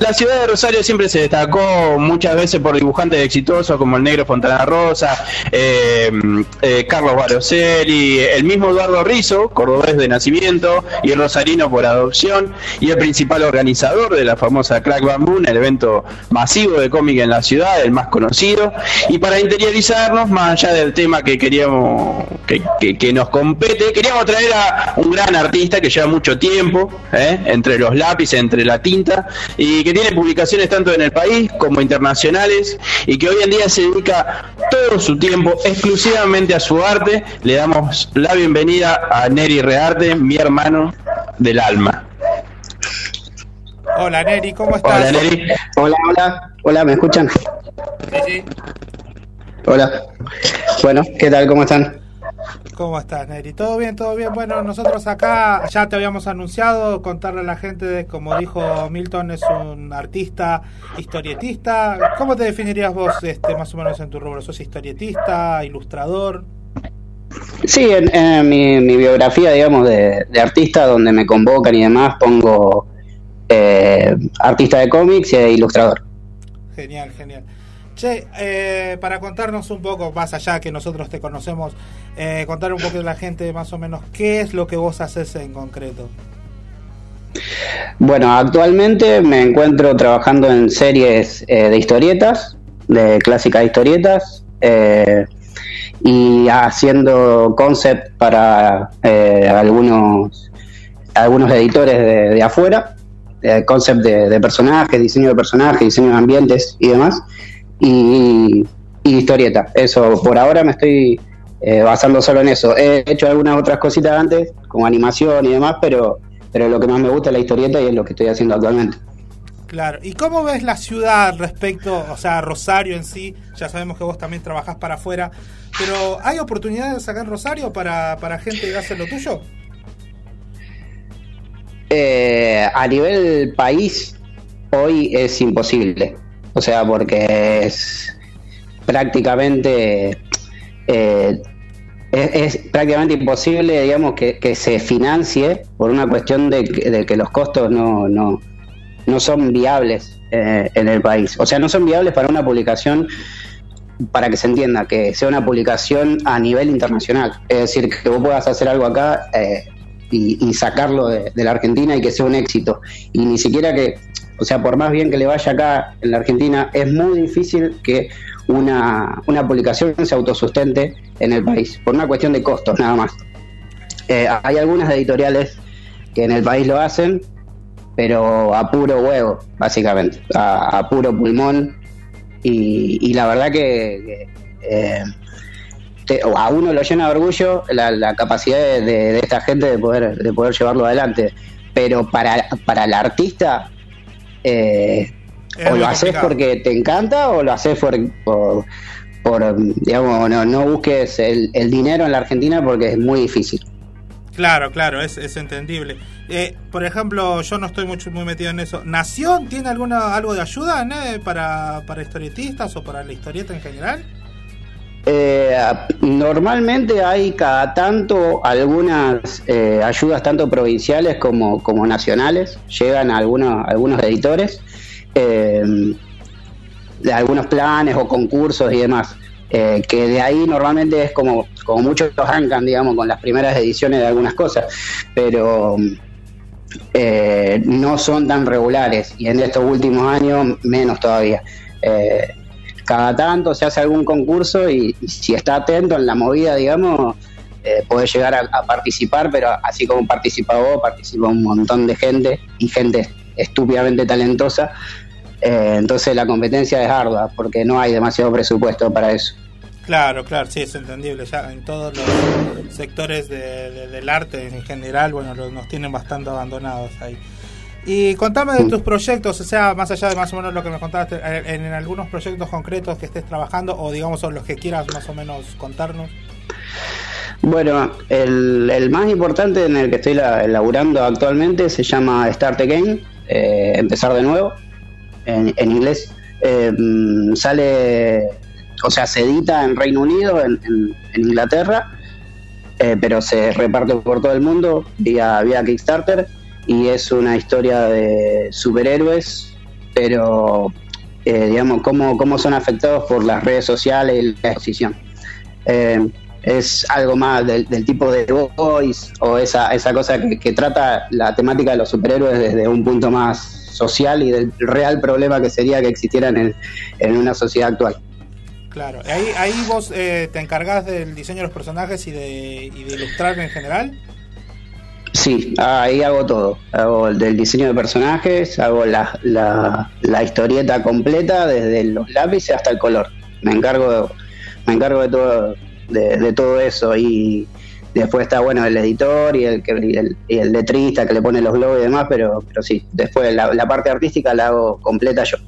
la ciudad de Rosario siempre se destacó muchas veces por dibujantes exitosos como el negro Fontana Rosa, eh, eh, Carlos Baroselli, el mismo Eduardo Rizzo, cordobés de nacimiento y el rosarino por adopción, y el principal organizador de la famosa Crack Bamboo, el evento masivo de cómic en la ciudad, el más conocido. Y para interiorizarnos, más allá del tema que queríamos que, nos compete, queríamos traer a un gran artista que lleva mucho tiempo ¿eh? entre los lápices, entre la tinta, y que tiene publicaciones tanto en el país como internacionales, y que hoy en día se dedica todo su tiempo exclusivamente a su arte. Le damos la bienvenida a Neri Rearte, mi hermano del alma. Hola Neri, ¿cómo estás? Hola Neri. Hola, hola. Hola, ¿me escuchan? Sí, sí. Hola. Bueno, ¿qué tal? ¿Cómo están? ¿Cómo estás, Neri? ¿Todo bien? ¿Todo bien? Bueno, nosotros acá ya te habíamos anunciado, contarle a la gente, de, como dijo Milton, es un artista, historietista. ¿Cómo te definirías vos este, más o menos en tu rubro? ¿Sos historietista, ilustrador? Sí, en, mi, biografía, digamos, de, artista, donde me convocan y demás, pongo eh, artista de cómics e ilustrador. Genial, genial. Che, eh, para contarnos un poco, más allá que nosotros te conocemos, eh, contar un poco a la gente más o menos qué es lo que vos haces en concreto. Bueno, actualmente me encuentro trabajando en series eh, de historietas, de clásicas historietas, y haciendo concept para algunos, algunos editores de, afuera, concept de, de personajes, diseño de personajes, diseño de ambientes y demás y, historieta. Eso, por ahora me estoy eh, basando solo en eso. He hecho algunas otras cositas antes, como animación y demás, pero, pero lo que más me gusta es la historieta y es lo que estoy haciendo actualmente. Claro, ¿y cómo ves la ciudad respecto, o sea, Rosario en sí? Ya sabemos que vos también trabajás para afuera, pero ¿hay oportunidades acá en Rosario para, para gente que hace lo tuyo? Eh, a nivel país, hoy es imposible. O sea, porque es prácticamente eh, es, prácticamente imposible, digamos, que, se financie por una cuestión de, que los costos no, no, no son viables eh, en el país. O sea, no son viables para una publicación, para que se entienda, que sea una publicación a nivel internacional. Es decir, que vos puedas hacer algo acá eh, y, sacarlo de, de, la Argentina y que sea un éxito. Y ni siquiera que o sea, por más bien que le vaya acá en la Argentina, es muy difícil que una, publicación se autosustente en el país, por una cuestión de costos nada más. Eh, hay algunas editoriales que en el país lo hacen, pero a puro huevo, básicamente, a, puro pulmón. Y, la verdad que, eh, a uno lo llena de orgullo la, capacidad de, esta gente de poder, de poder llevarlo adelante. Pero para, para el artista eh, o lo haces porque te encanta o lo haces por, por, digamos, no, busques el, dinero en la Argentina porque es muy difícil. Claro, claro, es, es entendible. Eh, por ejemplo, yo no estoy mucho, muy metido en eso. ¿Nación tiene alguna algo de ayuda para, para historietistas o para la historieta en general? Eh, normalmente hay cada tanto algunas eh, ayudas tanto provinciales como, como nacionales, llegan algunos, algunos editores eh, de algunos planes o concursos y demás, que de ahí normalmente es como, como muchos arrancan, digamos, con las primeras ediciones de algunas cosas, pero no son tan regulares. Y en estos últimos años menos todavía cada tanto se hace algún concurso y, si está atento en la movida, digamos, eh, puede llegar a, participar, pero así como participa vos, participa un montón de gente y gente estúpidamente talentosa. Eh, entonces la competencia es ardua porque no hay demasiado presupuesto para eso. Claro, claro, sí, es entendible. Ya en todos los sectores del arte en general, bueno, nos tienen bastante abandonados ahí. Y contame de tus proyectos, o sea, más allá de más o menos lo que me contaste, eh, en, algunos proyectos concretos que estés trabajando o digamos o los que quieras más o menos contarnos. Bueno, el, más importante en el que estoy laburando actualmente se llama Start Again, eh, empezar de nuevo, en, inglés. Eh, sale, o sea, se edita en Reino Unido, en, Inglaterra, pero se reparte por todo el mundo vía, vía Kickstarter y es una historia de superhéroes pero eh, digamos, cómo, cómo son afectados por las redes sociales y la exposición. Eh, es algo más del, tipo de voice o esa, esa cosa que, trata la temática de los superhéroes desde un punto más social y del real problema que sería que existieran en, en una sociedad actual. Claro, ahí, ahí vos eh, te encargás del diseño de los personajes y de, y de ilustrar en general. Sí, ahí hago todo. Hago del diseño de personajes, hago la, la, historieta completa, desde los lápices hasta el color. Me encargo, me encargo de todo, de, todo eso. Y después está bueno el editor y el, el, el letrista que le pone los globos y demás, pero, pero sí, después la, la parte artística la hago completa yo.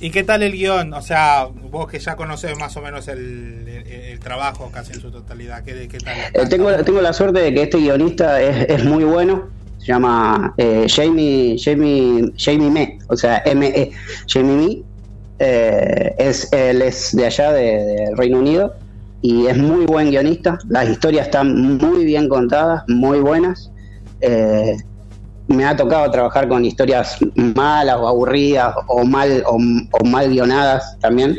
¿Y qué tal el guion? O sea, vos que ya conoces más o menos el, trabajo casi en su totalidad, ¿qué, qué tal? Eh, tengo, tengo la suerte de que este guionista es, muy bueno. Se llama eh, Jamie, Jamie, Jamie Me, o sea, M-E. Jamie Me. Eh, es, él es de allá, de, Reino Unido, y es muy buen guionista. Las historias están muy bien contadas, muy buenas. Eh, me ha tocado trabajar con historias malas o aburridas o mal o, mal guionadas también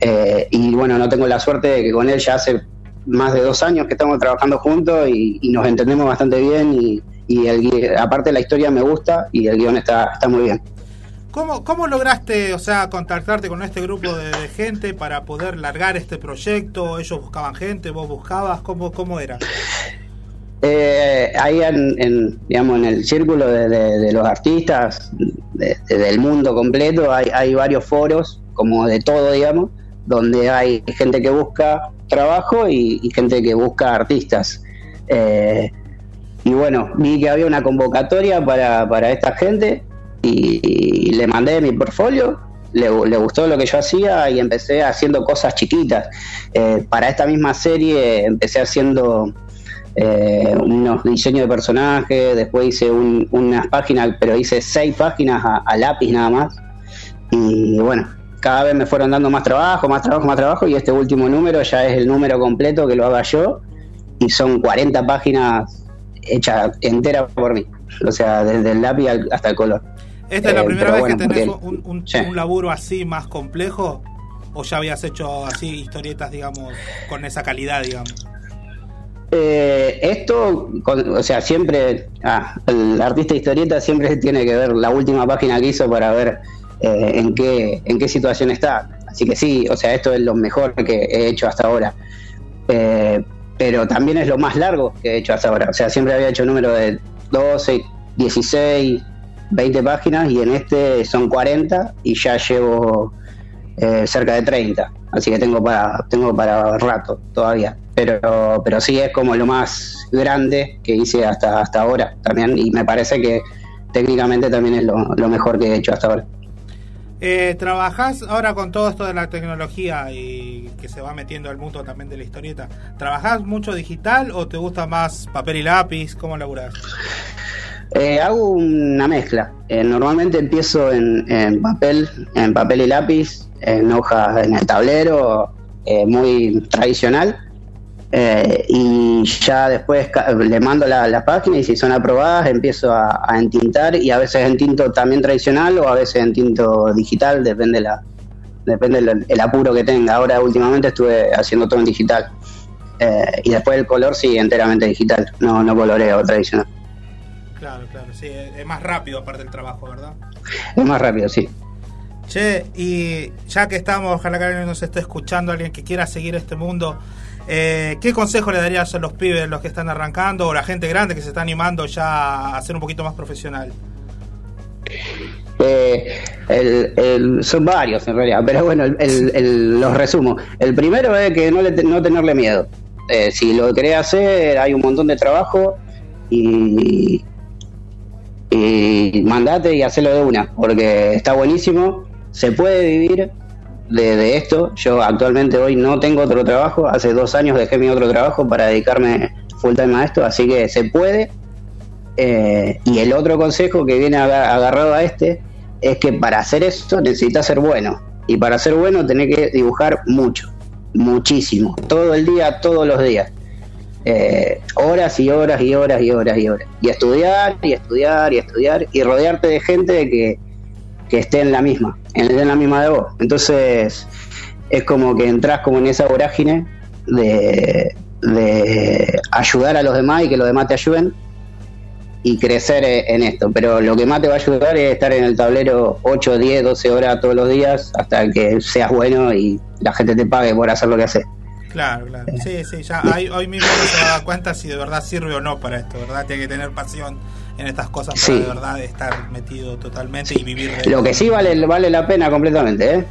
eh, y bueno no tengo la suerte de que con él ya hace más de dos años que estamos trabajando juntos y, nos entendemos bastante bien y, el, aparte la historia me gusta y el guion está, está muy bien. ¿Cómo, ¿Cómo lograste, o sea, contactarte con este grupo de, gente para poder largar este proyecto? ¿Ellos buscaban gente? ¿Vos buscabas? ¿Cómo, cómo era? Eh, ahí en, digamos, en el círculo de, los artistas del mundo completo hay, hay, varios foros, como de todo, digamos, donde hay gente que busca trabajo y, gente que busca artistas. Eh, y bueno, vi que había una convocatoria para, para esta gente y, le mandé mi portfolio. Le, gustó lo que yo hacía y empecé haciendo cosas chiquitas. Eh, para esta misma serie empecé haciendo eh, unos diseños de personajes, después hice unas páginas, pero hice seis páginas a, lápiz nada más. Y bueno, cada vez me fueron dando más trabajo, más trabajo, más trabajo, y este último número ya es el número completo que lo haga yo, y son 40 páginas hechas enteras por mí, o sea, desde el lápiz hasta el color. ¿Esta es la eh, primera vez que tenés un, un laburo así más complejo? ¿O ya habías hecho así historietas, digamos, con esa calidad, digamos? Eh, esto, o sea, siempre, ah, el artista historieta siempre tiene que ver la última página que hizo para ver eh, en, qué, en qué situación está. Así que sí, o sea, esto es lo mejor que he hecho hasta ahora. Eh, pero también es lo más largo que he hecho hasta ahora. O sea, siempre había hecho número de 12, 16, 20 páginas y en este son 40 y ya llevo cerca de 30. Así que tengo para, tengo para rato todavía pero, pero sí es como lo más grande que hice hasta, hasta ahora también y me parece que técnicamente también es lo, mejor que he hecho hasta ahora. Eh, ¿Trabajás ahora con todo esto de la tecnología y que se va metiendo al mundo también de la historieta? ¿Trabajás mucho digital o te gusta más papel y lápiz? ¿Cómo laburás? Eh, hago una mezcla. Eh, normalmente empiezo en, en, papel, en papel y lápiz, en hojas en el tablero, eh, muy tradicional. Eh, y ya después le mando la, página y si son aprobadas empiezo a, entintar y a veces en tinto también tradicional o a veces en tinto digital, depende la depende el, apuro que tenga. Ahora últimamente estuve haciendo todo en digital. Eh, y después el color sí, enteramente digital, no, no coloreo tradicional. Claro, claro, sí, es más rápido aparte del trabajo, ¿verdad? Es más rápido, sí. Che, y ya que estamos, ojalá que nos esté escuchando, alguien que quiera seguir este mundo, eh, ¿Qué consejo le darías a los pibes, los que están arrancando, o la gente grande que se está animando ya a ser un poquito más profesional? Eh, son varios en realidad, pero bueno, los resumo. El primero es que no, no tenerle miedo. Eh, si lo querés hacer, hay un montón de trabajo y, y mandate y hacelo de una, porque está buenísimo, se puede vivir, de, esto. Yo actualmente hoy no tengo otro trabajo, hace dos años dejé mi otro trabajo para dedicarme full time a esto, así que se puede. Eh, y el otro consejo que viene agarrado a este es que para hacer esto necesitas ser bueno. Y para ser bueno tenés que dibujar mucho, muchísimo, todo el día, todos los días. Eh, horas y horas y horas y horas y horas. Y estudiar y estudiar y estudiar y rodearte de gente que, que esté en la misma en, la misma de vos. Entonces es como que entras como en esa vorágine de, de ayudar a los demás y que los demás te ayuden y crecer en esto. Pero lo que más te va a ayudar es estar en el tablero 8, 10, 12 horas todos los días hasta que seas bueno y la gente te pague por hacer lo que haces. Claro, claro. Sí, sí, ya hoy mismo no se da cuenta si de verdad sirve o no para esto, ¿verdad? Tiene que tener pasión en estas cosas para de verdad estar metido totalmente y vivir Lo que sí vale, vale la pena completamente, ¿eh?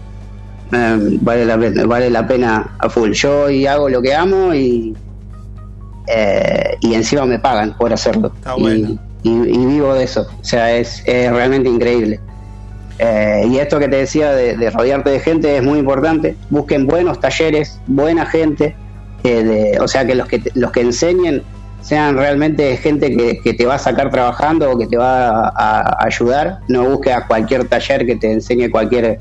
Em, vale, la, vale la pena a full. Yo y hago lo que amo y, eh, y encima me pagan por hacerlo. y, vivo de eso. O sea, es, realmente increíble. Eh, y esto que te decía de, rodearte de gente es muy importante. Busquen buenos talleres, buena gente. de, o sea, que los que los que enseñen sean realmente gente que, te va a sacar trabajando o que te va a, ayudar. No busques a cualquier taller que te enseñe cualquier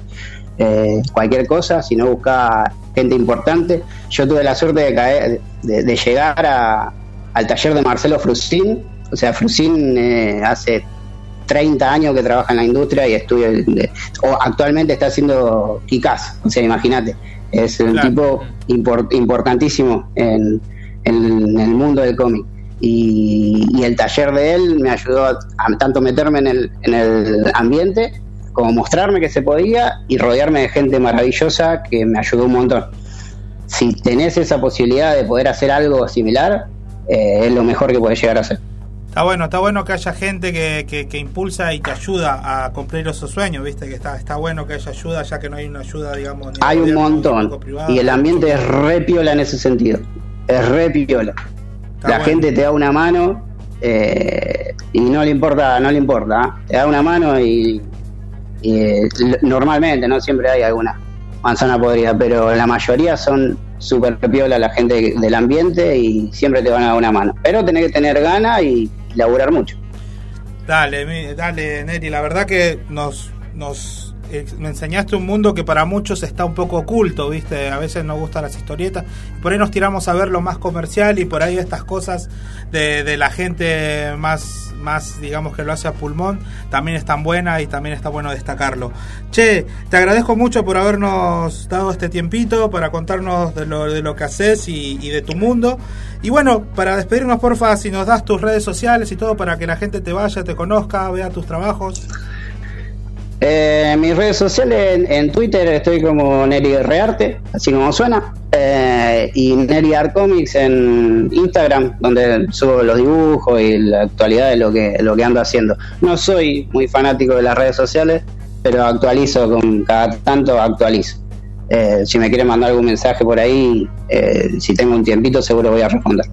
eh, cualquier cosa, sino busca gente importante. Yo tuve la suerte de caer, de, llegar a, al taller de Marcelo Frusin. O sea, Frusin eh, hace 30 años que trabaja en la industria y estudia, o actualmente está haciendo Kikaz. O sea, imagínate, es un tipo importantísimo en, en, el mundo del cómic. Y, el taller de él me ayudó a, tanto meterme en el, en el ambiente como mostrarme que se podía y rodearme de gente maravillosa que me ayudó un montón. Si tenés esa posibilidad de poder hacer algo similar, eh, es lo mejor que puedes llegar a hacer. Está bueno, está bueno que haya gente que, que, impulsa y te ayuda a cumplir esos sueños, viste, que está, está bueno que haya ayuda, ya que no hay una ayuda, digamos. hay un montón. y el ambiente es re piola en ese sentido. Es re piola. La gente te da una mano eh, y no le importa, no le importa. ¿ah? Te da una mano y, normalmente, no siempre hay alguna manzana podrida, pero la mayoría son súper piola la gente del ambiente y siempre te van a dar una mano. Pero tenés que tener ganas y laburar mucho. Dale, dale, Neri, la verdad que nos, nos me enseñaste un mundo que para muchos está un poco oculto, ¿viste? A veces nos gustan las historietas. Por ahí nos tiramos a ver lo más comercial y por ahí estas cosas de, la gente más, más, digamos, que lo hace a pulmón, también están buenas y también está bueno destacarlo. Che, te agradezco mucho por habernos dado este tiempito para contarnos de lo, de lo que haces y, y de tu mundo. Y bueno, para despedirnos, porfa, si nos das tus redes sociales y todo para que la gente te vaya, te conozca, vea tus trabajos. Eh, mis redes sociales, en, Twitter estoy como Neri Rearte, así como suena. Eh, y Neri Art Comics en Instagram, donde subo los dibujos y la actualidad de lo que, lo que ando haciendo. No soy muy fanático de las redes sociales, pero actualizo con cada tanto actualizo. Eh, si me quieren mandar algún mensaje por ahí, si tengo un tiempito, seguro voy a responder.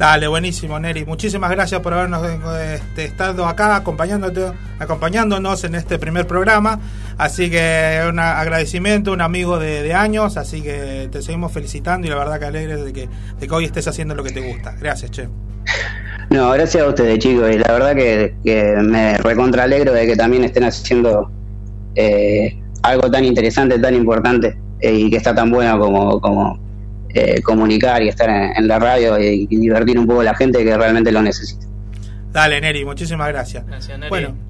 Dale, buenísimo, Neri. Muchísimas gracias por habernos este, estado acá acompañándote, acompañándonos en este primer programa. Así que un agradecimiento, un amigo de, años. Así que te seguimos felicitando y la verdad que alegre de que, de que hoy estés haciendo lo que te gusta. Gracias, Che. No, gracias a ustedes, chicos. Y la verdad que, me recontra alegro de que también estén haciendo eh, algo tan interesante, tan importante eh, y que está tan bueno como, como eh, comunicar y estar en, la radio y, divertir un poco a la gente que realmente lo necesita. Dale, Neri, muchísimas gracias. gracias Neri. Bueno,